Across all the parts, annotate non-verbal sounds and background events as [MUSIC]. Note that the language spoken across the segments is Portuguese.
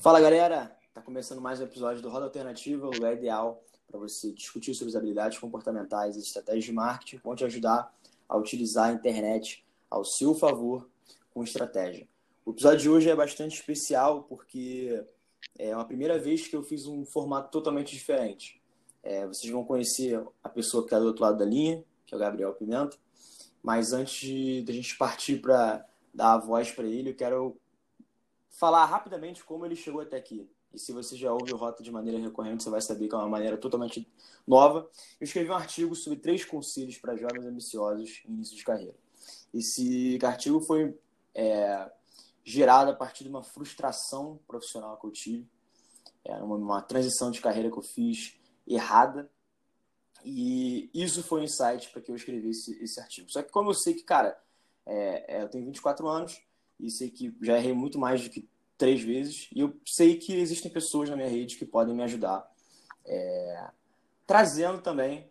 Fala galera, tá começando mais um episódio do Roda Alternativa, o lugar ideal para você discutir sobre as habilidades comportamentais e estratégias de marketing, vão te ajudar a utilizar a internet ao seu favor com estratégia. O episódio de hoje é bastante especial porque é a primeira vez que eu fiz um formato totalmente diferente. É, vocês vão conhecer a pessoa que está do outro lado da linha, que é o Gabriel Pimenta, mas antes de, de a gente partir para dar a voz para ele, eu quero falar rapidamente como ele chegou até aqui. E se você já ouve o Rota de maneira recorrente, você vai saber que é uma maneira totalmente nova. Eu escrevi um artigo sobre três conselhos para jovens ambiciosos em início de carreira. Esse artigo foi é, gerado a partir de uma frustração profissional que eu tive, é, uma, uma transição de carreira que eu fiz errada. E isso foi um insight para que eu escrevesse esse, esse artigo. Só que como eu sei que, cara, é, é eu tenho 24 anos, e sei que já errei muito mais do que três vezes. E eu sei que existem pessoas na minha rede que podem me ajudar, é, trazendo também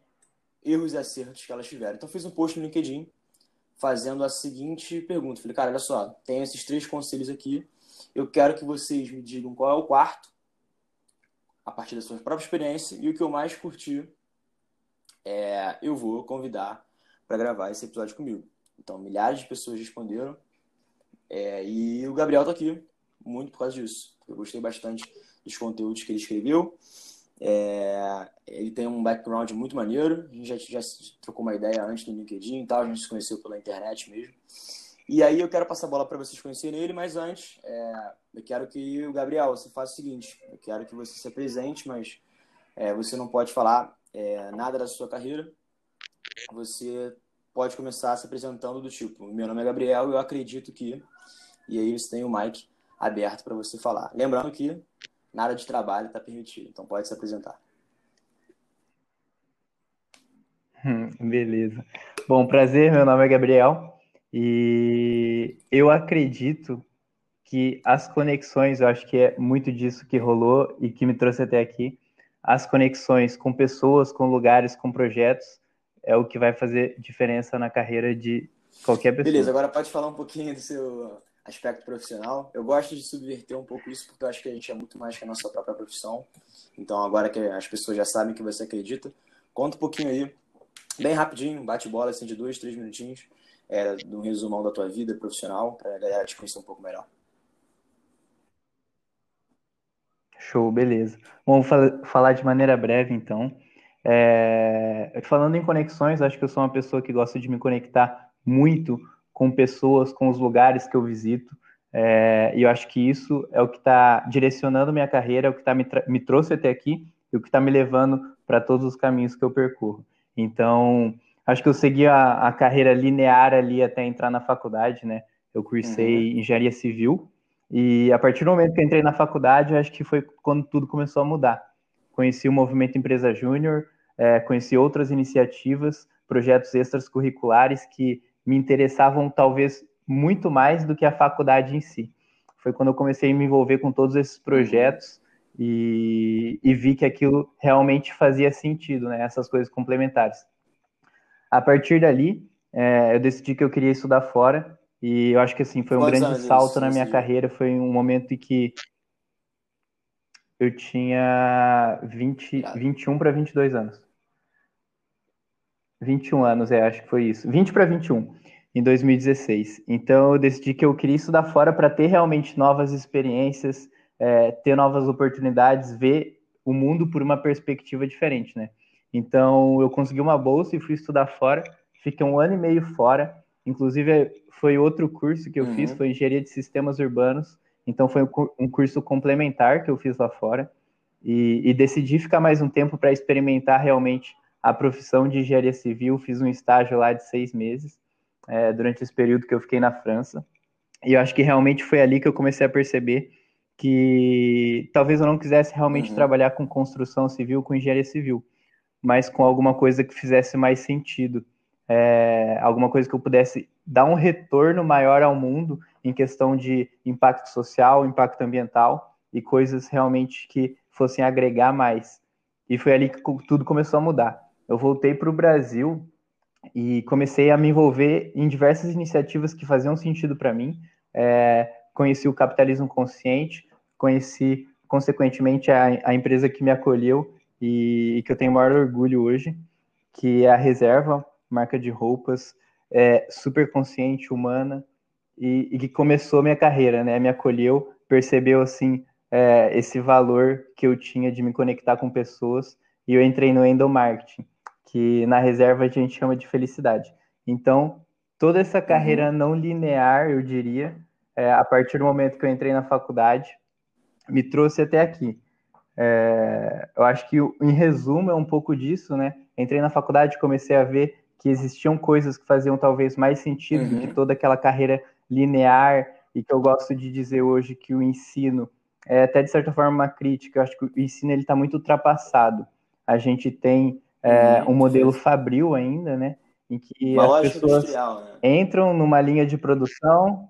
erros e acertos que elas tiveram. Então, fiz um post no LinkedIn fazendo a seguinte pergunta. Falei, cara, olha só, tenho esses três conselhos aqui. Eu quero que vocês me digam qual é o quarto, a partir da sua própria experiência, e o que eu mais curti, é, eu vou convidar para gravar esse episódio comigo. Então, milhares de pessoas responderam. É, e o Gabriel tá aqui, muito por causa disso. Eu gostei bastante dos conteúdos que ele escreveu. É, ele tem um background muito maneiro. A gente já, já trocou uma ideia antes no LinkedIn e tal, a gente se conheceu pela internet mesmo. E aí eu quero passar a bola para vocês conhecerem ele, mas antes, é, eu quero que o Gabriel, você faça o seguinte: eu quero que você se apresente, mas é, você não pode falar é, nada da sua carreira. Você pode começar se apresentando do tipo: meu nome é Gabriel, eu acredito que e aí você tem o mic aberto para você falar. Lembrando que nada de trabalho está permitido, então pode se apresentar. Hum, beleza. Bom, prazer, meu nome é Gabriel e eu acredito que as conexões, eu acho que é muito disso que rolou e que me trouxe até aqui, as conexões com pessoas, com lugares, com projetos, é o que vai fazer diferença na carreira de qualquer pessoa. Beleza, agora pode falar um pouquinho do seu aspecto profissional. Eu gosto de subverter um pouco isso porque eu acho que a gente é muito mais que a nossa própria profissão. Então, agora que as pessoas já sabem que você acredita, conta um pouquinho aí, bem rapidinho, bate bola assim de dois, três minutinhos, é, um resumão da tua vida profissional para a galera te conhecer um pouco melhor. Show, beleza. Vamos falar de maneira breve, então. É... Falando em conexões, acho que eu sou uma pessoa que gosta de me conectar muito com pessoas, com os lugares que eu visito. É, e eu acho que isso é o que está direcionando minha carreira, é o que tá me, me trouxe até aqui e o que está me levando para todos os caminhos que eu percorro. Então, acho que eu segui a, a, carreira linear ali até entrar na faculdade, né? Eu cursei uhum. engenharia civil e a partir do momento que eu entrei na faculdade, acho que foi quando tudo começou a mudar. Conheci o movimento Empresa Júnior, é, conheci outras iniciativas, projetos extras curriculares que me interessavam talvez muito mais do que a faculdade em si. Foi quando eu comecei a me envolver com todos esses projetos e, e vi que aquilo realmente fazia sentido, né? Essas coisas complementares. A partir dali, é, eu decidi que eu queria estudar fora e eu acho que assim foi um Quantos grande salto na minha carreira. Foi um momento em que eu tinha 20, 21 para 22 anos. 21 anos, é, acho que foi isso. 20 para 21, em 2016. Então eu decidi que eu queria estudar fora para ter realmente novas experiências, é, ter novas oportunidades, ver o mundo por uma perspectiva diferente, né? Então eu consegui uma bolsa e fui estudar fora. Fiquei um ano e meio fora. Inclusive foi outro curso que eu uhum. fiz, foi engenharia de sistemas urbanos. Então foi um curso complementar que eu fiz lá fora. E, e decidi ficar mais um tempo para experimentar realmente a profissão de engenharia civil, fiz um estágio lá de seis meses, é, durante esse período que eu fiquei na França. E eu acho que realmente foi ali que eu comecei a perceber que talvez eu não quisesse realmente uhum. trabalhar com construção civil, com engenharia civil, mas com alguma coisa que fizesse mais sentido. É, alguma coisa que eu pudesse dar um retorno maior ao mundo em questão de impacto social, impacto ambiental e coisas realmente que fossem agregar mais. E foi ali que tudo começou a mudar eu voltei para o Brasil e comecei a me envolver em diversas iniciativas que faziam sentido para mim. É, conheci o capitalismo consciente, conheci, consequentemente, a, a empresa que me acolheu e, e, que eu tenho maior orgulho hoje, que é a Reserva, marca de roupas, é, super consciente, humana, e, e, que começou minha carreira, né? Me acolheu, percebeu, assim, é, esse valor que eu tinha de me conectar com pessoas, e eu entrei no endomarketing, que na Reserva a gente chama de felicidade. Então, toda essa carreira uhum. não linear, eu diria, é, a partir do momento que eu entrei na faculdade, me trouxe até aqui. É, eu acho que, em resumo, é um pouco disso, né? Entrei na faculdade, comecei a ver que existiam coisas que faziam talvez mais sentido uhum. do que toda aquela carreira linear e que eu gosto de dizer hoje que o ensino é até de certa forma uma crítica. Eu acho que o ensino ele está muito ultrapassado. A gente tem é, uhum. um modelo fabril ainda, né? em que Uma as pessoas né? entram numa linha de produção,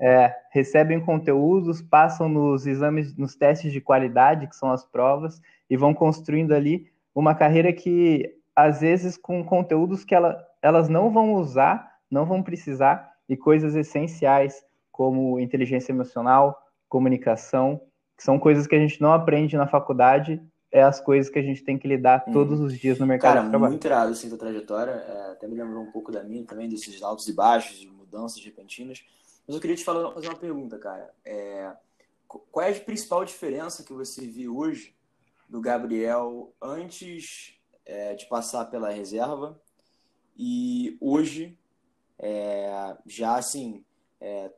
é, recebem conteúdos, passam nos exames, nos testes de qualidade, que são as provas, e vão construindo ali uma carreira que, às vezes, com conteúdos que ela, elas não vão usar, não vão precisar, e coisas essenciais, como inteligência emocional, comunicação, que são coisas que a gente não aprende na faculdade é as coisas que a gente tem que lidar hum. todos os dias no mercado Cara, de trabalho. muito irado assim, tua trajetória. É, até me lembrou um pouco da minha também, desses altos e baixos, de mudanças repentinas. Mas eu queria te falar, fazer uma pergunta, cara. É, qual é a principal diferença que você viu hoje do Gabriel antes é, de passar pela reserva e hoje, é, já assim, é,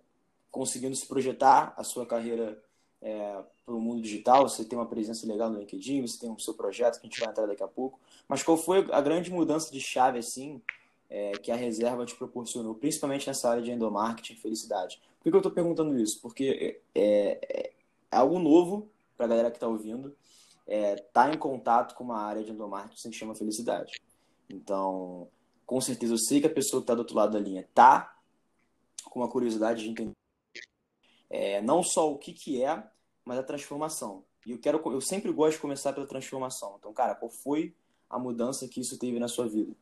conseguindo se projetar a sua carreira é, para o mundo digital, você tem uma presença legal no LinkedIn, você tem o seu projeto que a gente vai entrar daqui a pouco. Mas qual foi a grande mudança de chave assim é, que a reserva te proporcionou, principalmente nessa área de endomarketing felicidade? Por que, eu estou perguntando isso? Porque é, é, é algo novo para a galera que está ouvindo, estar é, em contato com uma área de endomarketing que chama felicidade. Então, com certeza, eu sei que a pessoa que está do outro lado da linha está com uma curiosidade de entender é, não só o que, que é, mas a transformação. E eu quero, eu sempre gosto de começar pela transformação. Então, cara, qual foi a mudança que isso teve na sua vida?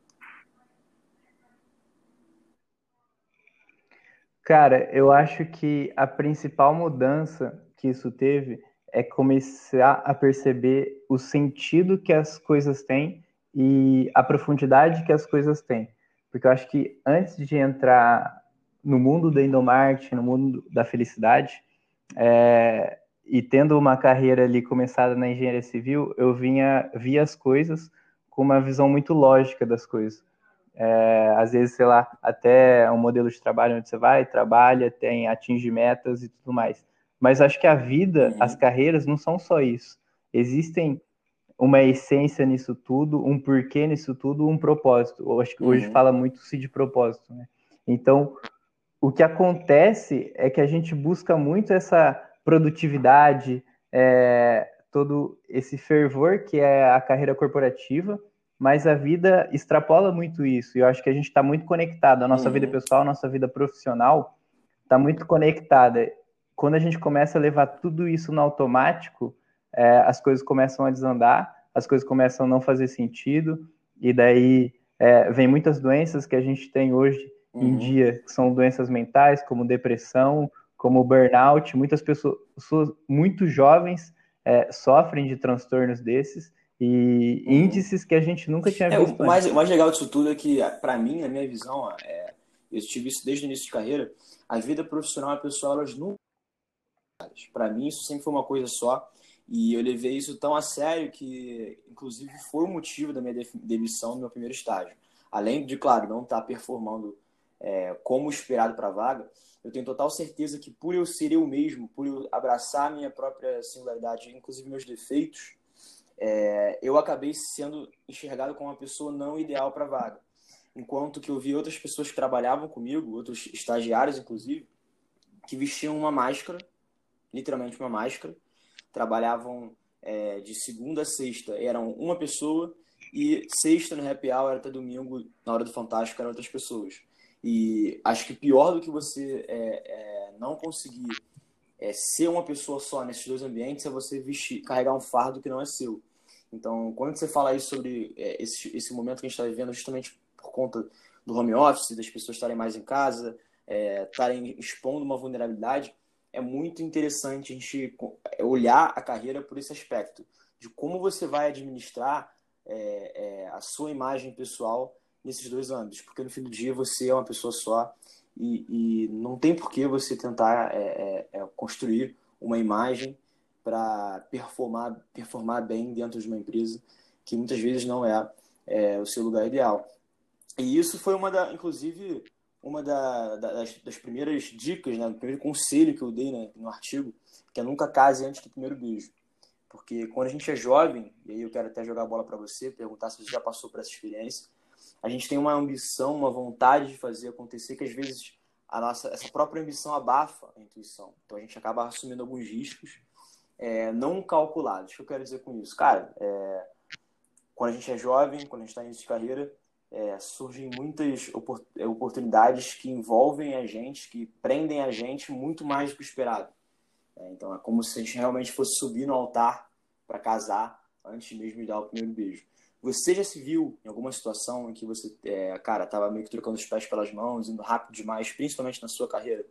Cara, eu acho que a principal mudança que isso teve é começar a perceber o sentido que as coisas têm e a profundidade que as coisas têm. Porque eu acho que antes de entrar no mundo do endomarketing, no mundo da felicidade, é, e tendo uma carreira ali começada na engenharia civil, eu vinha via as coisas com uma visão muito lógica das coisas. É, às vezes, sei lá, até um modelo de trabalho onde você vai, trabalha, tem atinge metas e tudo mais. Mas acho que a vida, uhum. as carreiras não são só isso. Existem uma essência nisso tudo, um porquê nisso tudo, um propósito. Eu acho que hoje uhum. fala muito-se de propósito, né? Então, o que acontece é que a gente busca muito essa produtividade, é, todo esse fervor que é a carreira corporativa, mas a vida extrapola muito isso. E eu acho que a gente está muito conectado. A nossa uhum. vida pessoal, a nossa vida profissional está muito conectada. Quando a gente começa a levar tudo isso no automático, é, as coisas começam a desandar, as coisas começam a não fazer sentido, e daí é, vem muitas doenças que a gente tem hoje uhum. em dia, que são doenças mentais, como depressão, como burnout. Muitas pessoas, pessoas muito jovens é, sofrem de transtornos desses e uhum. índices que a gente nunca tinha é, visto. O mais, o mais legal disso tudo é que, para mim, na minha visão, é, eu tive isso desde o início de carreira, a vida profissional e pessoal, elas nunca. Para mim, isso sempre foi uma coisa só. E eu levei isso tão a sério que, inclusive, foi o motivo da minha demissão no meu primeiro estágio. Além de, claro, não estar tá performando é, como esperado para a vaga, eu tenho total certeza que por eu ser eu mesmo, por eu abraçar a minha própria singularidade, inclusive meus defeitos, é, eu acabei sendo enxergado como uma pessoa não ideal para a vaga. Enquanto que eu vi outras pessoas que trabalhavam comigo, outros estagiários inclusive, que vestiam uma máscara, literalmente uma máscara, trabalhavam é, de segunda a sexta, eram uma pessoa, e sexta no happy hour até domingo, na hora do Fantástico, eram outras pessoas. E acho que pior do que você é, é, não conseguir é, ser uma pessoa só nesses dois ambientes é você vestir, carregar um fardo que não é seu. Então, quando você fala aí sobre é, esse, esse momento que a gente está vivendo, justamente por conta do home office, das pessoas estarem mais em casa, é, estarem expondo uma vulnerabilidade, é muito interessante a gente olhar a carreira por esse aspecto, de como você vai administrar é, é, a sua imagem pessoal nesses dois âmbitos, porque no fim do dia você é uma pessoa só e, e não tem por que você tentar é, é, é construir uma imagem para performar, performar bem dentro de uma empresa que muitas vezes não é, é, o seu lugar ideal. E isso foi uma da, inclusive, uma da, das, das, primeiras dicas, né, o primeiro conselho que eu dei né, no artigo, que é nunca case antes do primeiro beijo. Porque quando a gente é jovem, e aí eu quero até jogar a bola para você, perguntar se você já passou por essa experiência, a gente tem uma ambição, uma vontade de fazer acontecer que às vezes a nossa essa própria ambição abafa a intuição. Então a gente acaba assumindo alguns riscos é, não calculados. O que eu quero dizer com isso? Cara, é, quando a gente é jovem, quando a gente está início de carreira, é, surgem muitas é, oportunidades que envolvem a gente, que prendem a gente muito mais do que o esperado. É, então é como se a gente realmente fosse subir no altar para casar antes mesmo de dar o primeiro beijo. Você já se viu em alguma situação em que você, é, cara, tava meio que trocando os pés pelas mãos, indo rápido demais, principalmente na sua carreira?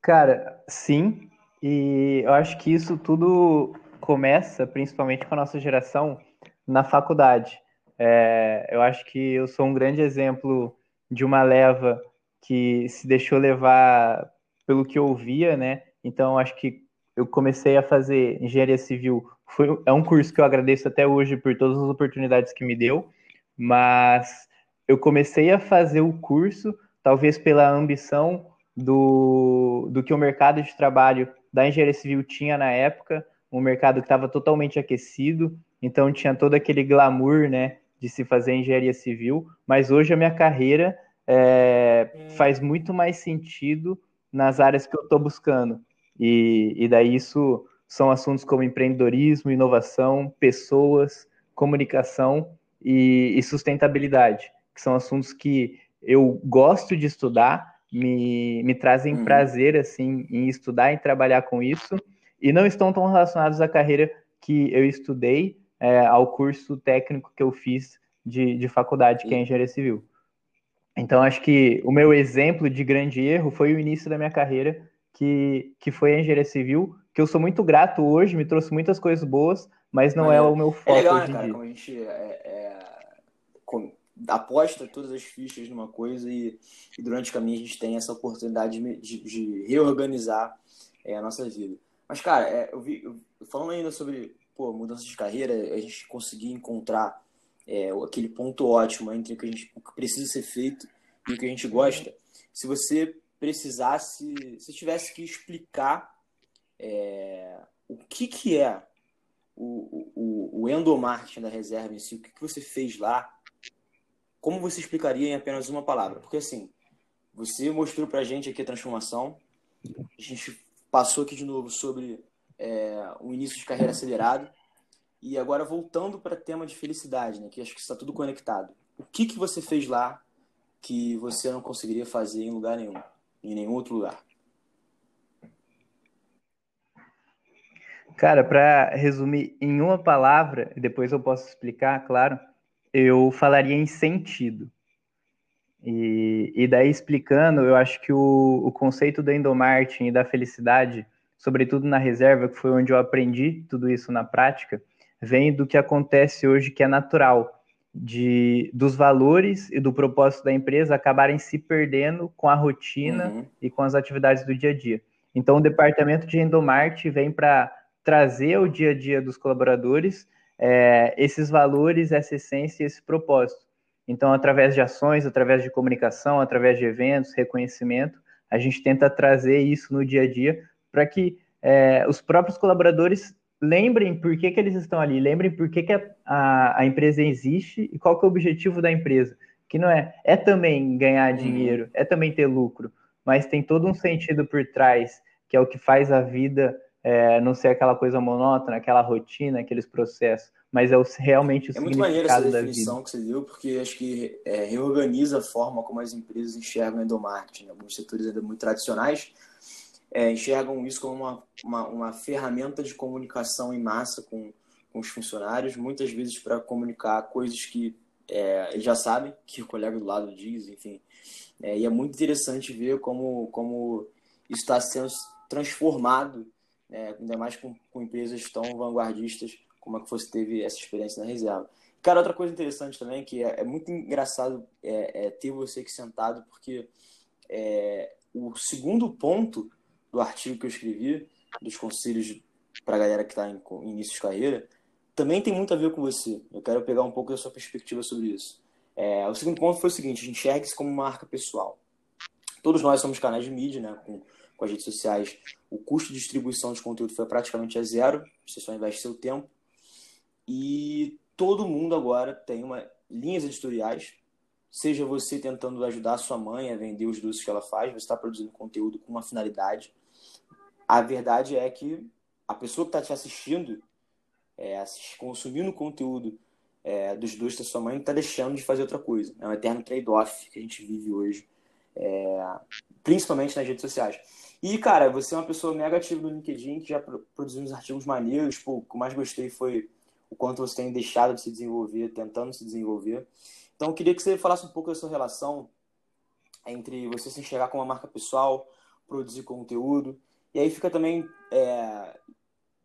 Cara, sim. E eu acho que isso tudo começa, principalmente com a nossa geração, na faculdade. É, eu acho que eu sou um grande exemplo de uma leva que se deixou levar pelo que eu ouvia, né? Então, acho que eu comecei a fazer engenharia civil. Foi, é um curso que eu agradeço até hoje por todas as oportunidades que me deu, mas eu comecei a fazer o curso, talvez pela ambição do, do que o mercado de trabalho da engenharia civil tinha na época, um mercado que estava totalmente aquecido, então tinha todo aquele glamour, né, de se fazer engenharia civil, mas hoje a minha carreira é, faz muito mais sentido nas áreas que eu estou buscando. E, e daí isso são assuntos como empreendedorismo, inovação, pessoas, comunicação e, e sustentabilidade, que são assuntos que eu gosto de estudar, me, me trazem uhum. prazer assim em estudar e trabalhar com isso e não estão tão relacionados à carreira que eu estudei, é, ao curso técnico que eu fiz de, de faculdade, que é engenharia civil. Então, acho que o meu exemplo de grande erro foi o início da minha carreira, que, que foi a engenharia civil, que eu sou muito grato hoje, me trouxe muitas coisas boas, mas não mas é, o meu foco. É legal, né, cara? Como a gente é, é, aposta todas as fichas numa coisa e, e, durante o caminho a gente tem essa oportunidade de, de, reorganizar é, a nossa vida. Mas, cara, é, eu vi, falando ainda sobre pô, mudança de carreira, a gente conseguir encontrar é, aquele ponto ótimo entre o que, a gente, o que precisa ser feito e o que a gente gosta. Se você precisasse, se tivesse que explicar é, o que, que é o, o, o endomarketing da reserva em si, o que, que você fez lá, como você explicaria em apenas uma palavra? Porque assim, você mostrou pra gente aqui a transformação, a gente passou aqui de novo sobre é, um início de carreira acelerado. E agora voltando para o tema de felicidade, né, que acho que está tudo conectado. O que, que você fez lá que você não conseguiria fazer em lugar nenhum, em nenhum outro lugar? Cara, para resumir em uma palavra, depois eu posso explicar, claro, eu falaria em sentido. E, e daí explicando, eu acho que o, o conceito do endomarketing e da felicidade, sobretudo na reserva, que foi onde eu aprendi tudo isso na prática, vem do que acontece hoje, que é natural, de dos valores e do propósito da empresa acabarem se perdendo com a rotina uhum. e com as atividades do dia a dia. Então, o departamento de endomarketing vem para trazer ao dia a dia dos colaboradores é, esses valores, essa essência e esse propósito. Então, através de ações, através de comunicação, através de eventos, reconhecimento, a gente tenta trazer isso no dia a dia para que é, os próprios colaboradores lembrem por que, que eles estão ali, lembrem por que, que a, a, a, empresa existe e qual que é o objetivo da empresa. Que não é, é também ganhar uhum. dinheiro, é também ter lucro, mas tem todo um sentido por trás, que é o que faz a vida é, não ser aquela coisa monótona, aquela rotina, aqueles processos mas é o, realmente o é muito maneiro essa definição que você deu, porque acho que é, reorganiza a forma como as empresas enxergam o endomarketing. Alguns setores ainda muito tradicionais é, enxergam isso como uma, uma, uma, ferramenta de comunicação em massa com, com os funcionários, muitas vezes para comunicar coisas que é, eles já sabem que o colega do lado diz, enfim. É, e é muito interessante ver como, como isso está sendo transformado, né, ainda mais com, com, empresas tão vanguardistas como a que você teve essa experiência na reserva. Cara, outra coisa interessante também, que é, é muito engraçado é, é, ter você aqui sentado, porque é, o segundo ponto do artigo que eu escrevi, dos conselhos para a galera que está em, em início de carreira, também tem muito a ver com você. Eu quero pegar um pouco da sua perspectiva sobre isso. É, o segundo ponto foi o seguinte: enxergue-se como uma marca pessoal. Todos nós somos canais de mídia, né? Com, com as redes sociais, o custo de distribuição de conteúdo foi praticamente a zero. Você só investe seu tempo. E todo mundo agora tem uma linhas editoriais. Seja você tentando ajudar sua mãe a vender os doces que ela faz, você está produzindo conteúdo com uma finalidade. A verdade é que a pessoa que está te assistindo, é, consumindo conteúdo é, dos dois da sua mãe, está deixando de fazer outra coisa. É um eterno trade-off que a gente vive hoje, é, principalmente nas redes sociais. E, cara, você é uma pessoa mega ativa no LinkedIn, que já produziu uns artigos maneiros. Pô, o que mais gostei foi o quanto você tem deixado de se desenvolver, tentando se desenvolver. Então, eu queria que você falasse um pouco da sua relação entre você se enxergar como uma marca pessoal, produzir conteúdo, e aí fica também é,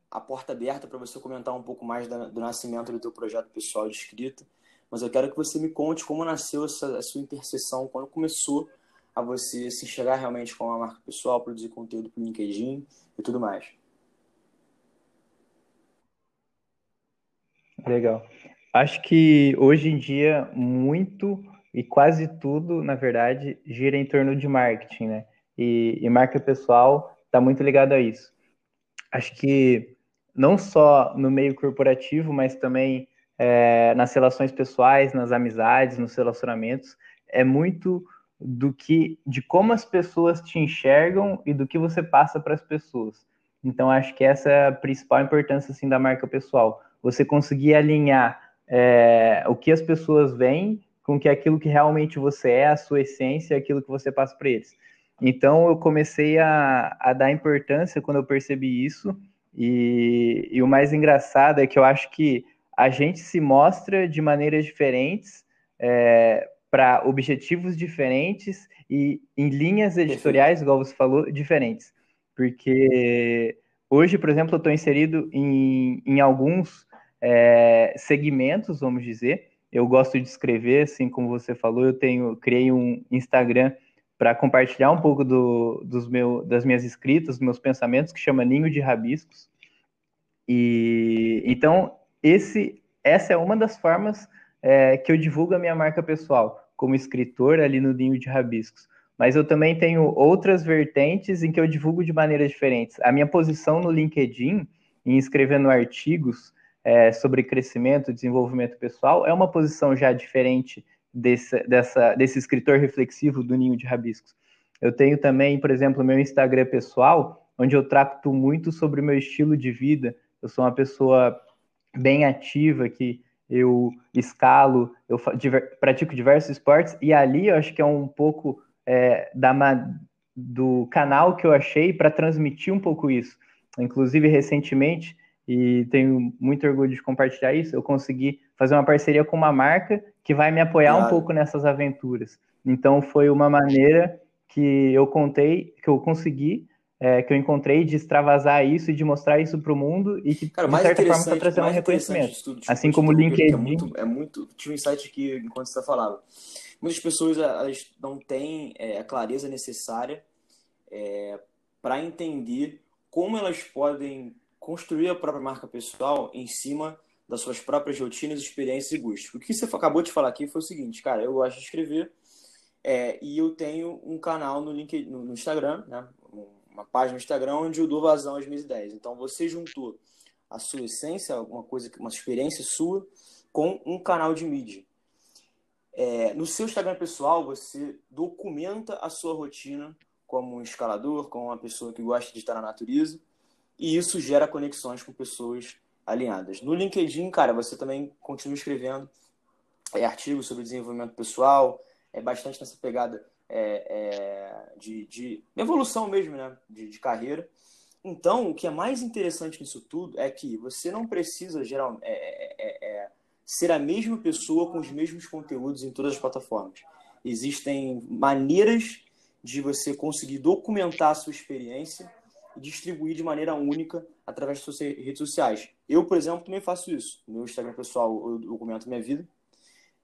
a porta aberta para você comentar um pouco mais da, do nascimento do teu projeto pessoal de escrita. Mas eu quero que você me conte como nasceu essa, a sua interseção, quando começou a você se enxergar realmente como uma marca pessoal, produzir conteúdo para o LinkedIn e tudo mais. Legal. Acho que hoje em dia muito e quase tudo, na verdade, gira em torno de marketing, né? E, e marca pessoal está muito ligado a isso. Acho que não só no meio corporativo, mas também é, nas relações pessoais, nas amizades, nos relacionamentos, é muito do que, de como as pessoas te enxergam e do que você passa para as pessoas. Então, acho que essa é a principal importância assim da marca pessoal. Você conseguir alinhar é, o que as pessoas veem com que aquilo que realmente você é, a sua essência, aquilo que você passa para eles. Então, eu comecei a, a dar importância quando eu percebi isso e, e o mais engraçado é que eu acho que a gente se mostra de maneiras diferentes, é, para objetivos diferentes e em linhas editoriais, igual você falou, diferentes. Porque hoje, por exemplo, eu estou inserido em, em alguns é, segmentos, vamos dizer. Eu gosto de escrever, assim como você falou, eu tenho criei um Instagram para compartilhar um pouco do, dos meu, das minhas escritas, dos meus pensamentos, que chama Ninho de Rabiscos. E então esse, essa é uma das formas é, que eu divulgo a minha marca pessoal, como escritor ali no Ninho de Rabiscos. Mas eu também tenho outras vertentes em que eu divulgo de maneiras diferentes. A minha posição no LinkedIn, em escrevendo artigos é, sobre crescimento desenvolvimento pessoal, é uma posição já diferente desse, dessa, desse escritor reflexivo do Ninho de Rabiscos. Eu tenho também, por exemplo, meu Instagram pessoal, onde eu trato muito sobre o meu estilo de vida. Eu sou uma pessoa bem ativa que eu escalo, eu diver, pratico diversos esportes e ali eu acho que é um pouco é, da, do canal que eu achei para transmitir um pouco isso. Inclusive recentemente e tenho muito orgulho de compartilhar isso. Eu consegui fazer uma parceria com uma marca que vai me apoiar claro. um pouco nessas aventuras. Então foi uma maneira que eu contei, que eu consegui, é, que eu encontrei de extravasar isso e de mostrar isso para o mundo e que Cara, de certa forma está trazendo um reconhecimento. Tipo, assim como o LinkedIn. É muito, é muito. Tinha um insight aqui enquanto você falando. Muitas pessoas elas não têm é, a clareza necessária é, para entender como elas podem construir a própria marca pessoal em cima das suas próprias rotinas, experiências e gostos. O que você acabou de falar aqui foi o seguinte, cara, eu gosto de escrever é, e eu tenho um canal no, LinkedIn, no Instagram, né, uma página no Instagram onde eu dou vazão às minhas ideias. Então você juntou a sua essência, uma coisa, uma experiência sua, com um canal de mídia. É, no seu Instagram pessoal, você documenta a sua rotina como um escalador, como uma pessoa que gosta de estar na natureza e isso gera conexões com pessoas alinhadas. No LinkedIn, cara, você também continua escrevendo é, artigos sobre desenvolvimento pessoal, é bastante nessa pegada é, é, de, de, evolução mesmo, né? De, de, carreira. Então, o que é mais interessante nisso tudo é que você não precisa geral, é, é, é, ser a mesma pessoa com os mesmos conteúdos em todas as plataformas. Existem maneiras de você conseguir documentar a sua experiência e distribuir de maneira única através das suas redes sociais. Eu, por exemplo, também faço isso. No meu Instagram pessoal, eu documento minha vida.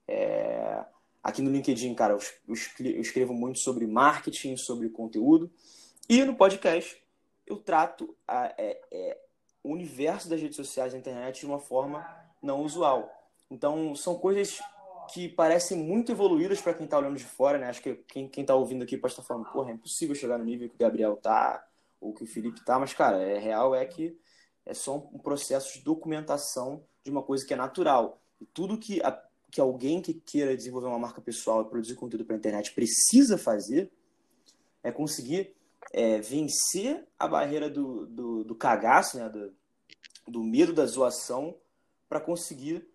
É... Aqui no LinkedIn, cara, eu escrevo muito sobre marketing, sobre conteúdo. E no podcast, eu trato a, é, é, o universo das redes sociais da internet de uma forma não usual. Então, são coisas que parecem muito evoluídas para quem está olhando de fora, né? Acho que quem, quem tá ouvindo aqui pode estar tá falando, porra, é impossível chegar no nível que o Gabriel tá, ou que o Felipe tá, mas, cara, é real é que é só um processo de documentação de uma coisa que é natural. E tudo que, que alguém que queira desenvolver uma marca pessoal e produzir conteúdo para a internet precisa fazer é conseguir é, vencer a barreira do, do, do cagaço, né? do, do medo da zoação, para conseguir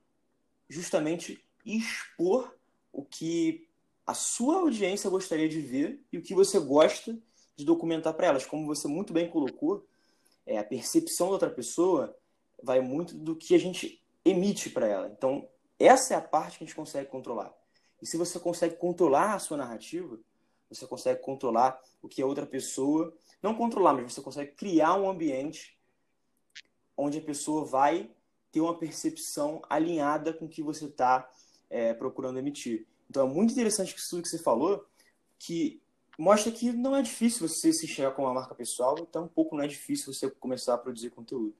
justamente expor o que a sua audiência gostaria de ver e o que você gosta de documentar para elas. Como você muito bem colocou, é, a percepção da outra pessoa vai muito do que a gente emite para ela. Então, essa é a parte que a gente consegue controlar. E se você consegue controlar a sua narrativa, você consegue controlar o que a outra pessoa. Não controlar, mas você consegue criar um ambiente onde a pessoa vai ter uma percepção alinhada com o que você está é, procurando emitir. Então é muito interessante isso que você falou, que mostra que não é difícil você se enxergar como uma marca pessoal, então um pouco não é difícil você começar a produzir conteúdo.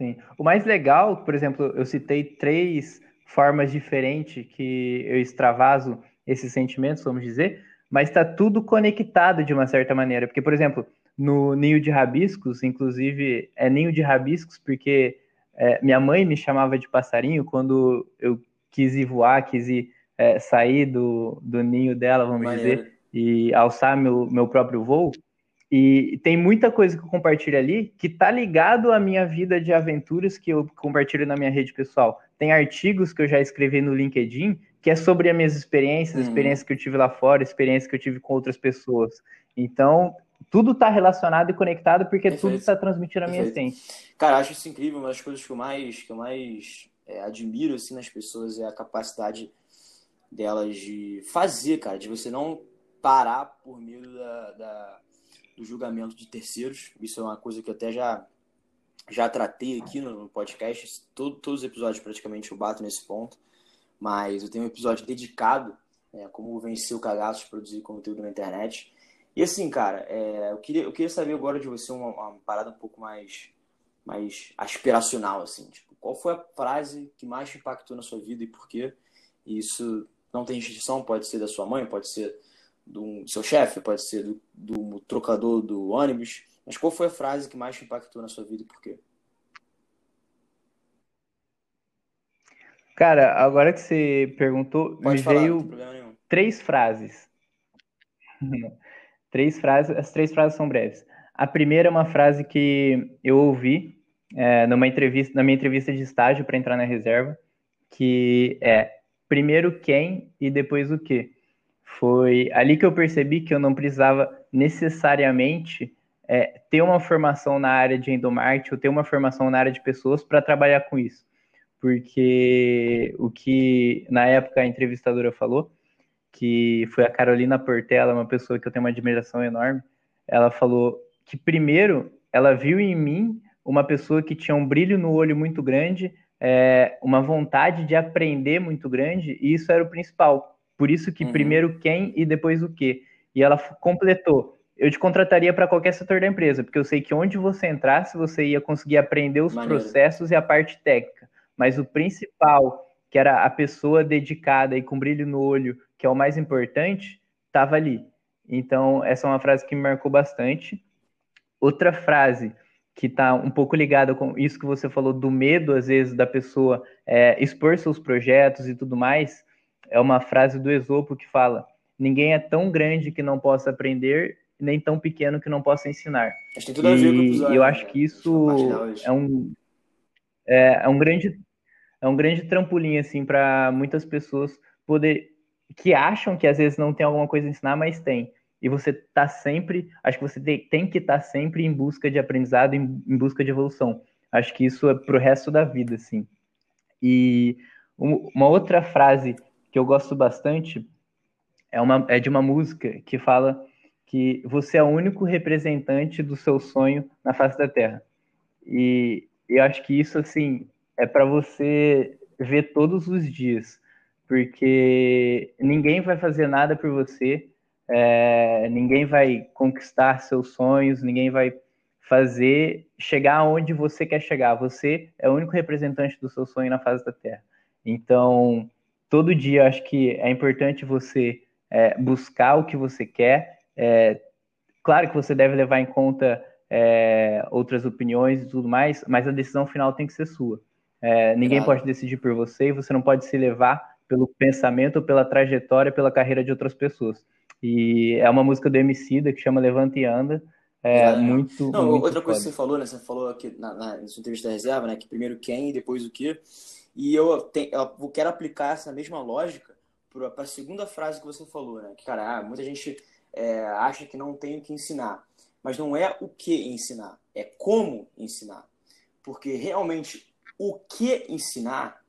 Sim. O mais legal, por exemplo, eu citei três formas diferentes que eu extravaso esses sentimentos, vamos dizer, mas está tudo conectado de uma certa maneira. Porque, por exemplo, no ninho de rabiscos, inclusive é ninho de rabiscos porque é, minha mãe me chamava de passarinho quando eu quis ir voar, quis ir é, sair do, do ninho dela, vamos Maneiro. dizer, e alçar meu, meu próprio voo. E tem muita coisa que eu compartilho ali que tá ligado à minha vida de aventuras que eu compartilho na minha rede pessoal. Tem artigos que eu já escrevi no LinkedIn que é sobre as minhas experiências, uhum. experiências que eu tive lá fora, experiências que eu tive com outras pessoas. Então, tudo está relacionado e conectado porque Perfeito. tudo está transmitindo a minha essência. Cara, acho isso incrível. Uma das coisas que eu mais, que eu mais é, admiro assim, nas pessoas é a capacidade delas de fazer, cara, de você não parar por medo da, da do julgamento de terceiros. Isso é uma coisa que até já, já tratei aqui no podcast. Todo, todos os episódios praticamente eu bato nesse ponto. Mas eu tenho um episódio dedicado é, como vencer o cagaço de produzir conteúdo na internet. E assim, cara, é, eu, queria, eu queria saber agora de você uma, uma, parada um pouco mais, mais aspiracional, assim. Tipo, qual foi a frase que mais impactou na sua vida e por quê? E isso não tem restrição, pode ser da sua mãe, pode ser do seu chefe, pode ser do, do trocador do ônibus. Mas qual foi a frase que mais te impactou na sua vida e por quê? Cara, agora que você perguntou, pode me falar, veio três frases. [LAUGHS] três frases, as três frases são breves. A primeira é uma frase que eu ouvi é, numa entrevista, na minha entrevista de estágio para entrar na reserva, que é primeiro quem e depois o que. Foi ali que eu percebi que eu não precisava necessariamente é, ter uma formação na área de endomarketing ou ter uma formação na área de pessoas para trabalhar com isso. Porque o que na época a entrevistadora falou, que foi a Carolina Portela, uma pessoa que eu tenho uma admiração enorme, ela falou que primeiro ela viu em mim uma pessoa que tinha um brilho no olho muito grande, é, uma vontade de aprender muito grande, e isso era o principal. Por isso que uhum. primeiro quem e depois o que. E ela completou. Eu te contrataria para qualquer setor da empresa, porque eu sei que onde você entrasse, você ia conseguir aprender os Maneiro. processos e a parte técnica. Mas o principal, que era a pessoa dedicada e com brilho no olho, que é o mais importante, estava ali. Então, essa é uma frase que me marcou bastante. Outra frase que está um pouco ligada com isso que você falou do medo, às vezes, da pessoa é, expor seus projetos e tudo mais, é uma frase do Esopo que fala: ninguém é tão grande que não possa aprender, nem tão pequeno que não possa ensinar. Acho que tem tudo a ver com o episódio, eu acho né? que isso é um é, é, um grande é um grande trampolim assim para muitas pessoas poder que acham que às vezes não tem alguma coisa a ensinar, mas tem. E você tá sempre, acho que você tem, tem que estar tá sempre em busca de aprendizado, em, em busca de evolução. Acho que isso é pro resto da vida, assim. E uma outra frase que eu gosto bastante é, uma, é de uma música que fala que você é o único representante do seu sonho na face da Terra. E eu acho que isso, assim, é para você ver todos os dias, porque ninguém vai fazer nada por você, é, ninguém vai conquistar seus sonhos, ninguém vai fazer chegar aonde você quer chegar. Você é o único representante do seu sonho na face da Terra. Então, todo dia acho que é importante você é, buscar o que você quer. É, claro que você deve levar em conta é, outras opiniões e tudo mais, mas a decisão final tem que ser sua. É, ninguém claro. pode decidir por você e você não pode se levar pelo pensamento, pela trajetória, pela carreira de outras pessoas. E é uma música do Emicida que chama Levanta e Anda. É muito. Não, muito outra coisa que você falou, né? Você falou aqui na, na, na sua entrevista da reserva, né? Que primeiro quem e depois o que. E eu, te, eu quero aplicar essa mesma lógica para a segunda frase que você falou, né? Que, cara, ah, muita gente é, acha que não tem o que ensinar. Mas não é o que ensinar, é como ensinar. Porque realmente o que ensinar,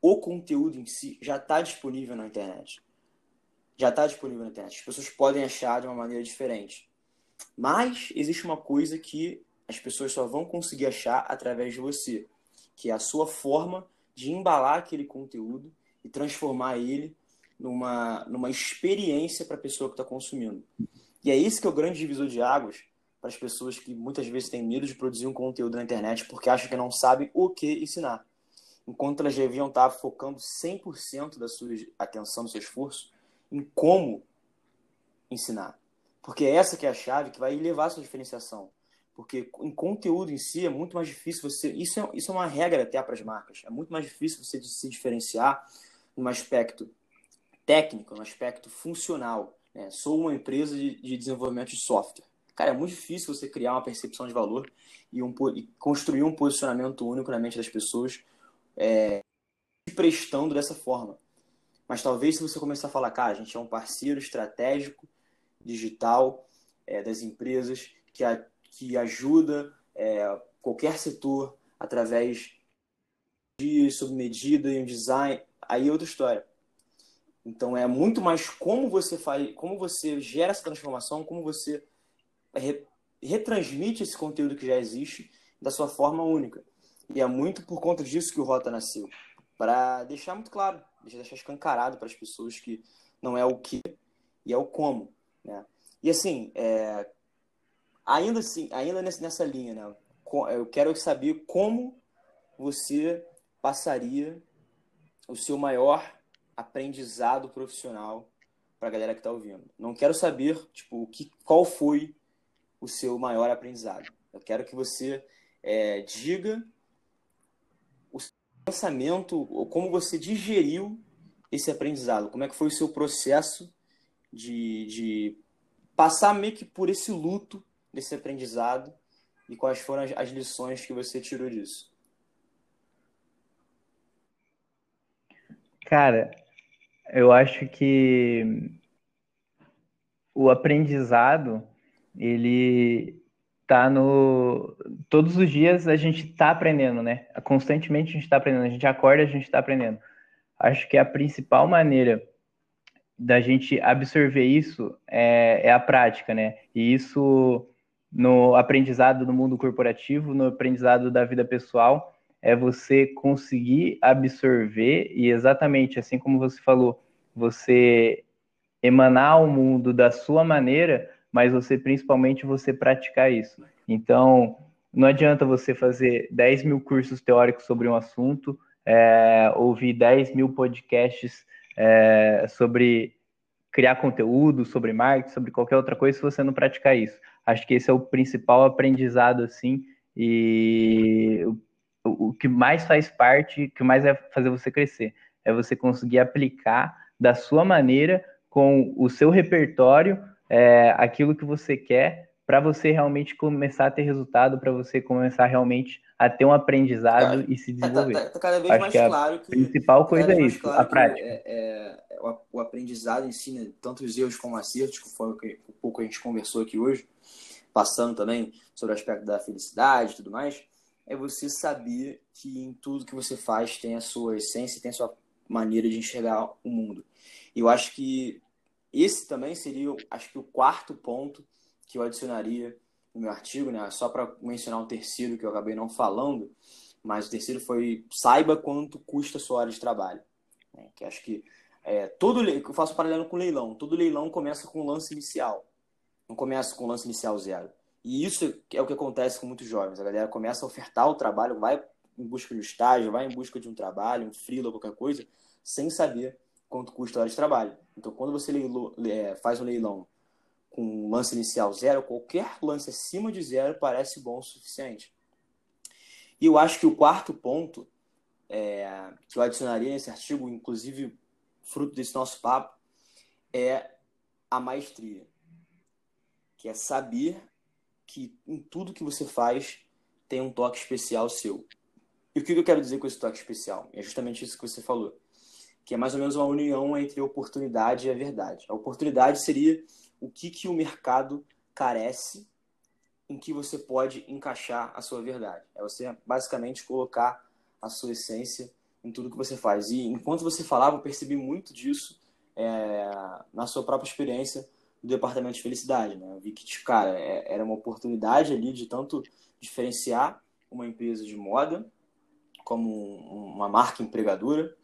o conteúdo em si, já está disponível na internet. Já está disponível na internet. As pessoas podem achar de uma maneira diferente. Mas existe uma coisa que as pessoas só vão conseguir achar através de você, que é a sua forma de embalar aquele conteúdo e transformar ele numa, numa experiência para a pessoa que está consumindo. E é esse que é o grande divisor de águas para as pessoas que muitas vezes têm medo de produzir um conteúdo na internet porque acham que não sabem o que ensinar. Enquanto elas deviam estar focando 100% da sua atenção, do seu esforço em como ensinar. Porque é essa que é a chave que vai levar a sua diferenciação. Porque em conteúdo em si é muito mais difícil você. Isso é, isso é uma regra até para as marcas. É muito mais difícil você se diferenciar num aspecto técnico, no aspecto funcional. Né? Sou uma empresa de, de, desenvolvimento de software. Cara, é muito difícil você criar uma percepção de valor e, um, e construir um posicionamento único na mente das pessoas é, prestando dessa forma. Mas talvez se você começar a falar, cara, a gente é um parceiro estratégico digital é, das empresas que, a, que ajuda é, qualquer setor através de sob medida e um design, aí é outra história. Então é muito mais como você faz, como você gera essa transformação, como você re, retransmite esse conteúdo que já existe da sua forma única. E é muito por conta disso que o Rota nasceu, para deixar muito claro, deixar escancarado para as pessoas que não é o que e é o como, né? E assim, é, ainda assim, ainda nessa linha, né? Eu quero saber como você passaria o seu maior aprendizado profissional para a galera que está ouvindo. Não quero saber, tipo, que, qual foi o seu maior aprendizado. Eu quero que você é, diga o pensamento, ou como você digeriu esse aprendizado, como é que foi o seu processo de, de passar meio que por esse luto desse aprendizado e quais foram as, as lições que você tirou disso. Cara, eu acho que o aprendizado, ele tá no. Todos os dias a gente tá aprendendo, né? Constantemente a gente tá aprendendo. A gente acorda, a gente tá aprendendo. Acho que a principal maneira da gente absorver isso é, é a prática, né? E isso no aprendizado no mundo corporativo, no aprendizado da vida pessoal, é você conseguir absorver e exatamente assim como você falou, você emanar ao mundo da sua maneira, mas você principalmente você praticar isso. Então, não adianta você fazer 10 mil cursos teóricos sobre um assunto, é, ouvir 10 mil podcasts é, sobre criar conteúdo, sobre marketing, sobre qualquer outra coisa, se você não praticar isso. Acho que esse é o principal aprendizado, assim, e o, que mais faz parte, o que mais vai fazer você crescer, é você conseguir aplicar da sua maneira, com o seu repertório, é, aquilo que você quer, para você realmente começar a ter resultado, para você começar realmente a ter um aprendizado e se desenvolver. Tá, tá, tá cada vez Acho mais que claro que. A principal coisa é isso, claro a prática. É, é, o, aprendizado em si, né, tanto os erros como acertos, que foi o que pouco a gente conversou aqui hoje, passando também sobre o aspecto da felicidade e tudo mais é você saber que em tudo que você faz tem a sua essência, tem a sua maneira de enxergar o mundo. E eu acho que esse também seria, acho que o quarto ponto que eu adicionaria no meu artigo, né? Só para mencionar um terceiro que eu acabei não falando, mas o terceiro foi saiba quanto custa a sua hora de trabalho. Né? Que acho que é, todo eu faço paralelo com leilão. Todo leilão começa com o lance inicial. Não começa com lance inicial zero. E isso é o que acontece com muitos jovens. A galera começa a ofertar o trabalho, vai em busca de um estágio, vai em busca de um trabalho, um freela, qualquer coisa, sem saber quanto custa a hora de trabalho. Então, quando você leilo, é, faz um leilão com um lance inicial zero, qualquer lance acima de zero parece bom o suficiente. E eu acho que o quarto ponto é, que eu adicionaria nesse artigo, inclusive fruto desse nosso papo, é a maestria, que é saber que em tudo que você faz tem um toque especial seu. E o que eu quero dizer com esse toque especial? É justamente isso que você falou, que é mais ou menos uma união entre a oportunidade e a verdade. A oportunidade seria o que, que o mercado carece em que você pode encaixar a sua verdade. É você basicamente colocar a sua essência em tudo que você faz. E enquanto você falava, eu percebi muito disso é, na sua própria experiência do departamento de felicidade. Né? Eu vi que, cara, é, era uma oportunidade ali de tanto diferenciar uma empresa de moda como uma marca empregadora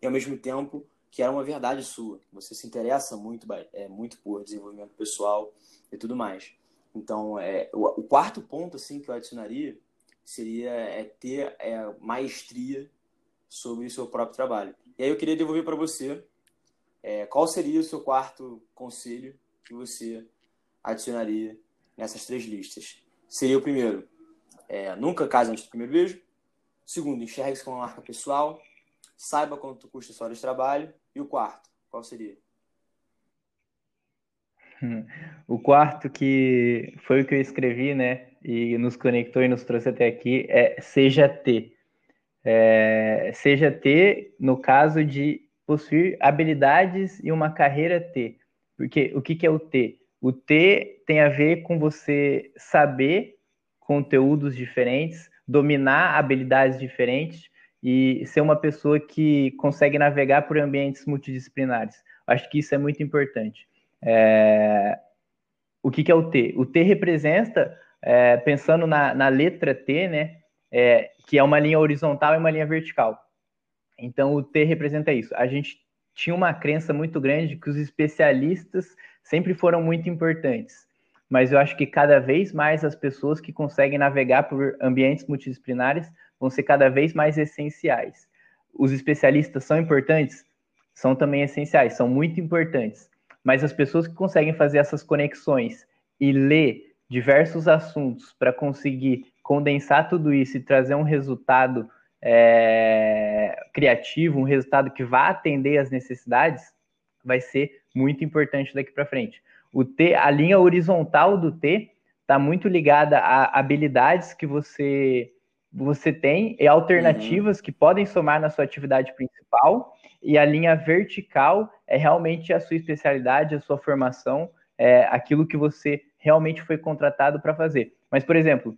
e, ao mesmo tempo, que era uma verdade sua. Você se interessa muito, é, muito por desenvolvimento pessoal e tudo mais. Então, é, o, o quarto ponto assim que eu adicionaria seria é, ter é, maestria sobre o seu próprio trabalho. E aí eu queria devolver para você é, qual seria o seu quarto conselho que você adicionaria nessas três listas? Seria o primeiro, é, nunca case antes do primeiro beijo. Segundo, enxergue-se como uma marca pessoal. Saiba quanto custa sua hora de trabalho. E o quarto, qual seria? [LAUGHS] O quarto, que foi o que eu escrevi, né? E nos conectou e nos trouxe até aqui, é seja T. É, seja T, no caso de possuir habilidades e uma carreira T. Porque o que, que é o T? O T tem a ver com você saber conteúdos diferentes, dominar habilidades diferentes e ser uma pessoa que consegue navegar por ambientes multidisciplinares. Acho que isso é muito importante. É... O que, que é o T? O T representa, é, pensando na, na, letra T, né, é, que é uma linha horizontal e uma linha vertical. Então, o T representa isso. A gente tinha uma crença muito grande que os especialistas sempre foram muito importantes. Mas eu acho que cada vez mais as pessoas que conseguem navegar por ambientes multidisciplinares vão ser cada vez mais essenciais. Os especialistas são importantes? São também essenciais, são muito importantes. Mas as pessoas que conseguem fazer essas conexões e ler diversos assuntos para conseguir condensar tudo isso e trazer um resultado é, criativo, um resultado que vá atender as necessidades, vai ser muito importante daqui para frente. O T, a linha horizontal do T está muito ligada a habilidades que você você tem e alternativas uhum. que podem somar na sua atividade principal e a linha vertical é realmente a sua especialidade, a sua formação, é aquilo que você realmente foi contratado para fazer. Mas, por exemplo,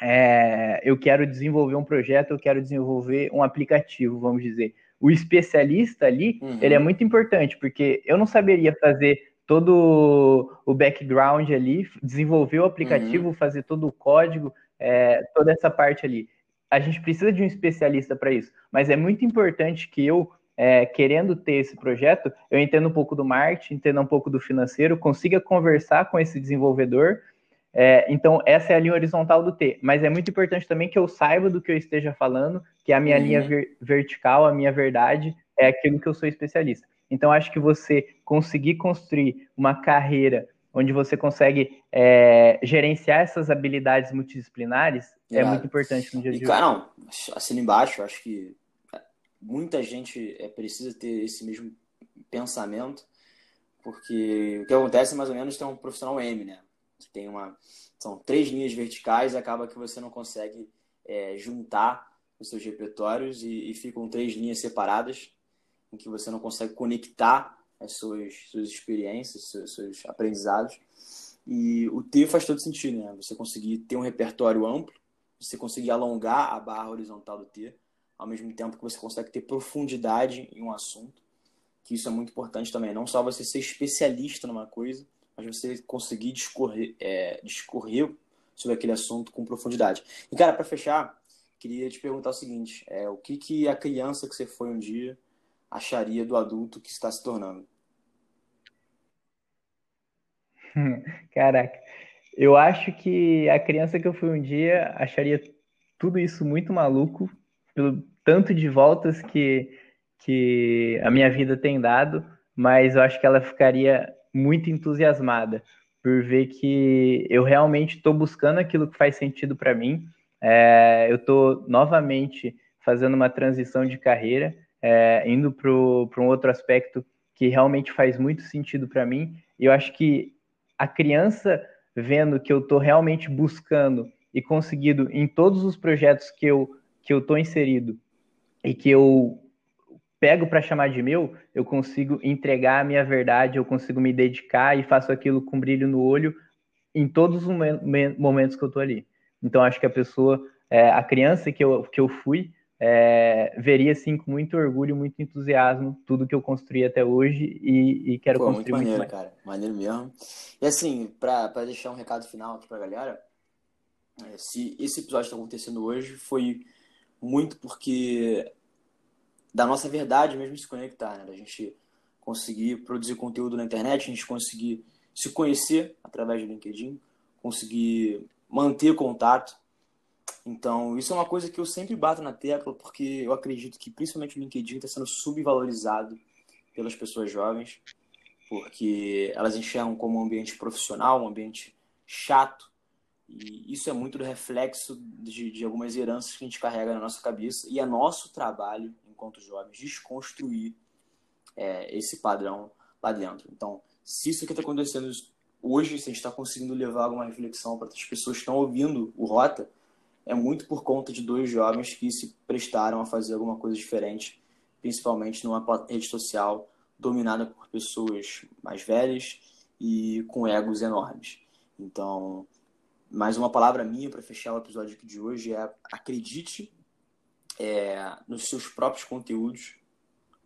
é, eu quero desenvolver um projeto, eu quero desenvolver um aplicativo, vamos dizer. O especialista ali, uhum. ele é muito importante, porque eu não saberia fazer todo o background ali, desenvolver o aplicativo, uhum. fazer todo o código, é, toda essa parte ali. A gente precisa de um especialista para isso, mas é muito importante que eu, é, querendo ter esse projeto, eu entenda um pouco do marketing, entenda um pouco do financeiro, consiga conversar com esse desenvolvedor é, então, essa é a linha horizontal do T. Mas é muito importante também que eu saiba do que eu esteja falando, que a minha uhum. linha ver vertical, a minha verdade, é aquilo que eu sou especialista. Então, acho que você conseguir construir uma carreira onde você consegue é, gerenciar essas habilidades multidisciplinares é, é muito importante no dia de hoje. Cara, assina embaixo, acho que muita gente é, precisa ter esse mesmo pensamento, porque o que acontece mais ou menos tem um profissional M, né? Que tem uma. São três linhas verticais, acaba que você não consegue é, juntar os seus repertórios e, e, ficam três linhas separadas, em que você não consegue conectar as suas, suas experiências, seus, seus aprendizados. E o T faz todo sentido, né? Você conseguir ter um repertório amplo, você conseguir alongar a barra horizontal do T, ao mesmo tempo que você consegue ter profundidade em um assunto, que isso é muito importante também. Não só você ser especialista numa coisa, mas você conseguir discorrer, é, discorrer sobre aquele assunto com profundidade. E, cara, para fechar, queria te perguntar o seguinte: é, o que, que a criança que você foi um dia acharia do adulto que está se tornando? [LAUGHS] Caraca, eu acho que a criança que eu fui um dia acharia tudo isso muito maluco, pelo tanto de voltas que, que a minha vida tem dado, mas eu acho que ela ficaria muito entusiasmada por ver que eu realmente estou buscando aquilo que faz sentido para mim. É, eu estou novamente fazendo uma transição de carreira, é, indo para um outro aspecto que realmente faz muito sentido para mim. E eu acho que a criança vendo que eu estou realmente buscando e conseguido em todos os projetos que eu que eu estou inserido e que eu pego para chamar de meu, eu consigo entregar a minha verdade, eu consigo me dedicar e faço aquilo com brilho no olho em todos os momentos que eu estou ali. Então acho que a pessoa, é, a criança que eu, que eu fui, é, veria assim com muito orgulho, muito entusiasmo tudo que eu construí até hoje e, e quero Pô, construir muito, maneiro, muito cara, maneiro mesmo. E assim, para deixar um recado final aqui para a galera, é, se esse episódio está acontecendo hoje foi muito porque da nossa verdade mesmo se conectar, né? Da gente conseguir produzir conteúdo na internet, a gente conseguir se conhecer através do LinkedIn, conseguir manter contato então, isso é uma coisa que eu sempre bato na tecla, porque eu acredito que principalmente o LinkedIn está sendo subvalorizado pelas pessoas jovens, porque elas enxergam como um ambiente profissional, um ambiente chato, e isso é muito do reflexo de, de algumas heranças que a gente carrega na nossa cabeça, e é nosso trabalho, enquanto jovens, desconstruir é, esse padrão lá dentro. Então, se isso que está acontecendo hoje, se a gente está conseguindo levar alguma reflexão para as pessoas que estão ouvindo o Rota, é muito por conta de dois jovens que se prestaram a fazer alguma coisa diferente, principalmente numa rede social dominada por pessoas mais velhas e com egos enormes. Então, mais uma palavra minha para fechar o episódio de hoje é acredite é, nos seus próprios conteúdos,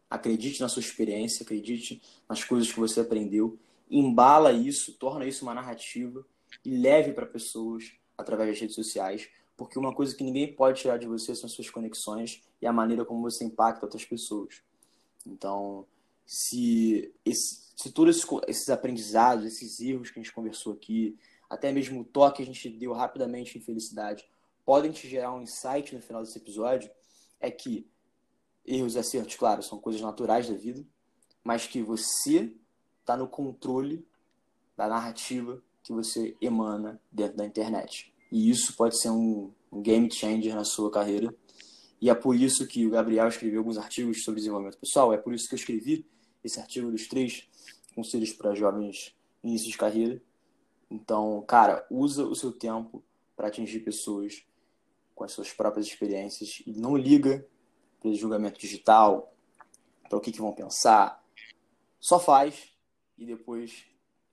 acredite na sua experiência, acredite nas coisas que você aprendeu, embala isso, torna isso uma narrativa e leve para pessoas através das redes sociais porque uma coisa que ninguém pode tirar de você são as suas conexões e a maneira como você impacta outras pessoas. Então, se, esse, se todos esses aprendizados, esses erros que a gente conversou aqui, até mesmo o toque que a gente deu rapidamente em felicidade, podem te gerar um insight no final desse episódio, é que erros e acertos, claro, são coisas naturais da vida, mas que você está no controle da narrativa que você emana dentro da internet. E isso pode ser um, game changer na sua carreira. E é por isso que o Gabriel escreveu alguns artigos sobre desenvolvimento pessoal. É por isso que eu escrevi esse artigo dos três conselhos para jovens início de carreira. Então, cara, usa o seu tempo para atingir pessoas com as suas próprias experiências e não liga para o julgamento digital, para o que, que vão pensar. Só faz e depois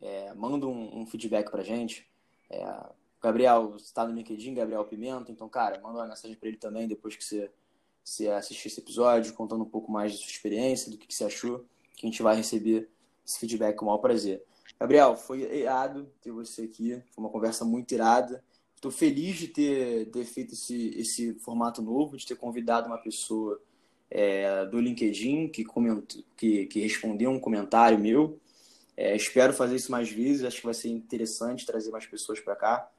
é, manda um, um feedback para gente. É, Gabriel está no LinkedIn, Gabriel Pimenta. Então, cara, manda uma mensagem para ele também depois que você, você assistir esse episódio, contando um pouco mais da sua experiência, do que, que você achou, que a gente vai receber esse feedback com o maior prazer. Gabriel, foi irado ter você aqui. Foi uma conversa muito irada. Estou feliz de ter, ter feito esse, esse formato novo, de ter convidado uma pessoa é, do LinkedIn que, comentou, que, que respondeu um comentário meu. É, espero fazer isso mais vezes. Acho que vai ser interessante trazer mais pessoas para cá.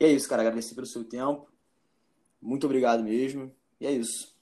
E é isso, cara. Agradecer pelo seu tempo. Muito obrigado mesmo. E é isso.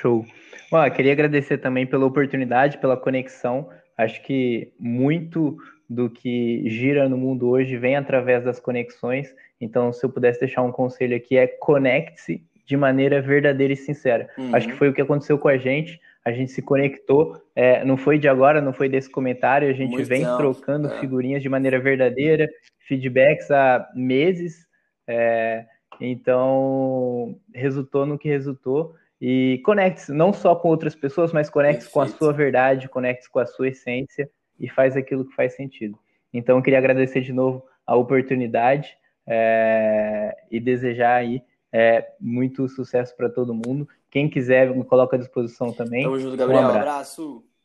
Show. Bom, queria agradecer também pela oportunidade, pela conexão. Acho que muito do que gira no mundo hoje vem através das conexões. Então, se eu pudesse deixar um conselho aqui, é conecte-se de maneira verdadeira e sincera. Uhum. Acho que foi o que aconteceu com a gente a gente se conectou, é, não foi de agora, não foi desse comentário, a gente Muito vem trocando é. figurinhas de maneira verdadeira, feedbacks há meses, é, então resultou no que resultou. E conecte-se não só com outras pessoas, mas conecte-se com a sua verdade, conecte-se com a sua essência e faz aquilo que faz sentido. Então, eu queria agradecer de novo a oportunidade. é, e desejar aí é, muito sucesso para todo mundo. Quem quiser, me coloca à disposição também. Tamo junto, Gabriel. Um abraço. abraço.